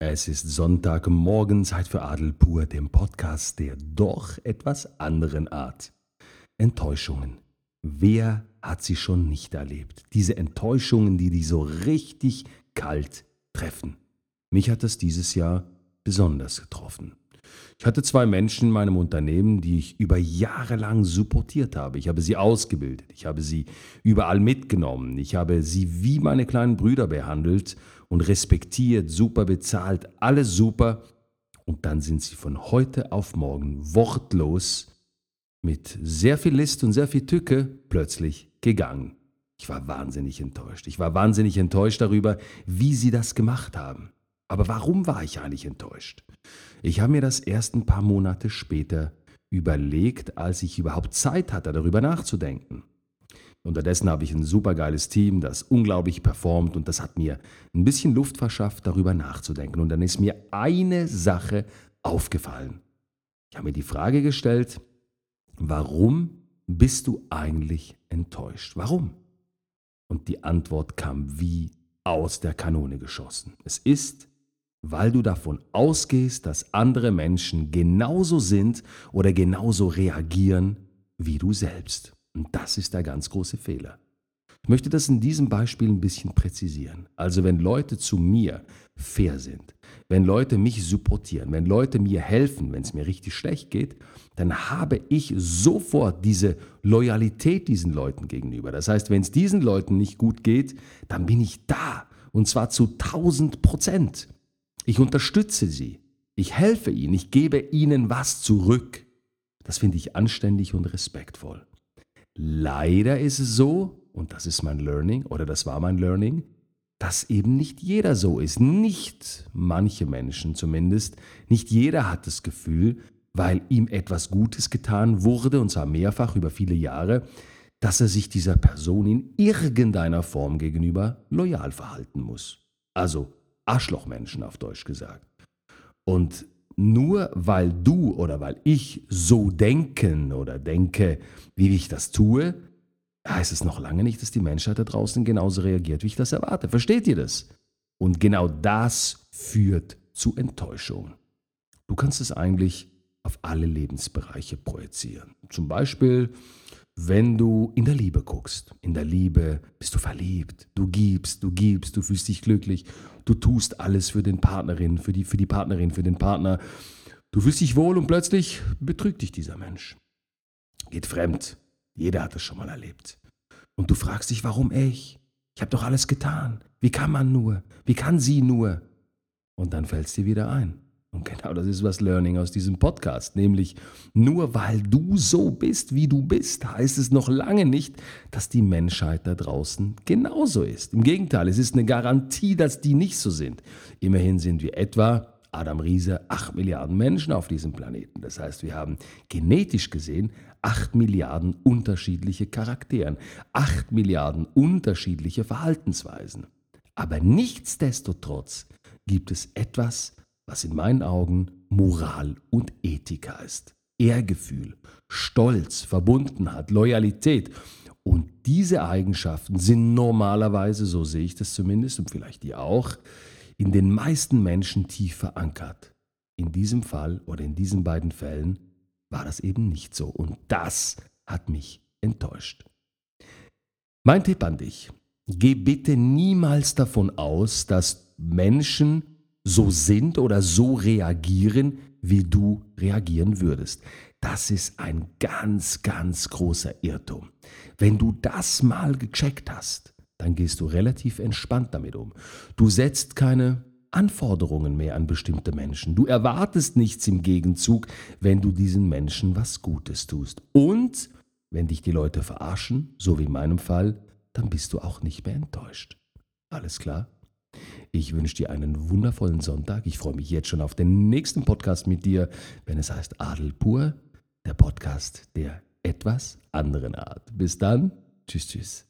Es ist Sonntagmorgen, Zeit für Adel pur, dem Podcast der doch etwas anderen Art. Enttäuschungen. Wer hat sie schon nicht erlebt? Diese Enttäuschungen, die die so richtig kalt treffen. Mich hat das dieses Jahr besonders getroffen. Ich hatte zwei Menschen in meinem Unternehmen, die ich über Jahre lang supportiert habe. Ich habe sie ausgebildet, ich habe sie überall mitgenommen, ich habe sie wie meine kleinen Brüder behandelt und respektiert, super bezahlt, alles super. Und dann sind sie von heute auf morgen wortlos mit sehr viel List und sehr viel Tücke plötzlich gegangen. Ich war wahnsinnig enttäuscht. Ich war wahnsinnig enttäuscht darüber, wie sie das gemacht haben. Aber warum war ich eigentlich enttäuscht? Ich habe mir das erst ein paar Monate später überlegt, als ich überhaupt Zeit hatte, darüber nachzudenken. Unterdessen habe ich ein supergeiles Team, das unglaublich performt und das hat mir ein bisschen Luft verschafft, darüber nachzudenken. Und dann ist mir eine Sache aufgefallen. Ich habe mir die Frage gestellt, warum bist du eigentlich enttäuscht? Warum? Und die Antwort kam wie aus der Kanone geschossen. Es ist, weil du davon ausgehst, dass andere Menschen genauso sind oder genauso reagieren wie du selbst. Und das ist der ganz große Fehler. Ich möchte das in diesem Beispiel ein bisschen präzisieren. Also wenn Leute zu mir fair sind, wenn Leute mich supportieren, wenn Leute mir helfen, wenn es mir richtig schlecht geht, dann habe ich sofort diese Loyalität diesen Leuten gegenüber. Das heißt, wenn es diesen Leuten nicht gut geht, dann bin ich da und zwar zu 1000 Prozent. Ich unterstütze sie, ich helfe ihnen, ich gebe ihnen was zurück. Das finde ich anständig und respektvoll. Leider ist es so, und das ist mein Learning oder das war mein Learning, dass eben nicht jeder so ist. Nicht manche Menschen zumindest. Nicht jeder hat das Gefühl, weil ihm etwas Gutes getan wurde, und zwar mehrfach über viele Jahre, dass er sich dieser Person in irgendeiner Form gegenüber loyal verhalten muss. Also Arschlochmenschen auf Deutsch gesagt. Und nur weil du oder weil ich so denken oder denke, wie ich das tue, heißt es noch lange nicht, dass die Menschheit da draußen genauso reagiert, wie ich das erwarte. Versteht ihr das? Und genau das führt zu Enttäuschung. Du kannst es eigentlich auf alle Lebensbereiche projizieren. Zum Beispiel, wenn du in der Liebe guckst. In der Liebe bist du verliebt, du gibst, du gibst, du fühlst dich glücklich, du tust alles für den Partnerin, für die, für die Partnerin, für den Partner. Du fühlst dich wohl und plötzlich betrügt dich dieser Mensch. Geht fremd. Jeder hat das schon mal erlebt. Und du fragst dich, warum ich? Ich habe doch alles getan. Wie kann man nur? Wie kann sie nur? Und dann fällt es dir wieder ein. Und genau das ist was Learning aus diesem Podcast, nämlich nur weil du so bist, wie du bist, heißt es noch lange nicht, dass die Menschheit da draußen genauso ist. Im Gegenteil, es ist eine Garantie, dass die nicht so sind. Immerhin sind wir etwa, Adam Riese, 8 Milliarden Menschen auf diesem Planeten. Das heißt, wir haben genetisch gesehen 8 Milliarden unterschiedliche Charakteren, 8 Milliarden unterschiedliche Verhaltensweisen. Aber nichtsdestotrotz gibt es etwas, was in meinen Augen Moral und Ethik heißt. Ehrgefühl, Stolz, Verbundenheit, Loyalität. Und diese Eigenschaften sind normalerweise, so sehe ich das zumindest und vielleicht ihr auch, in den meisten Menschen tief verankert. In diesem Fall oder in diesen beiden Fällen war das eben nicht so. Und das hat mich enttäuscht. Mein Tipp an dich, geh bitte niemals davon aus, dass Menschen so sind oder so reagieren, wie du reagieren würdest. Das ist ein ganz, ganz großer Irrtum. Wenn du das mal gecheckt hast, dann gehst du relativ entspannt damit um. Du setzt keine Anforderungen mehr an bestimmte Menschen. Du erwartest nichts im Gegenzug, wenn du diesen Menschen was Gutes tust. Und wenn dich die Leute verarschen, so wie in meinem Fall, dann bist du auch nicht mehr enttäuscht. Alles klar? Ich wünsche dir einen wundervollen Sonntag. Ich freue mich jetzt schon auf den nächsten Podcast mit dir, wenn es heißt Adel pur, der Podcast der etwas anderen Art. Bis dann. Tschüss, tschüss.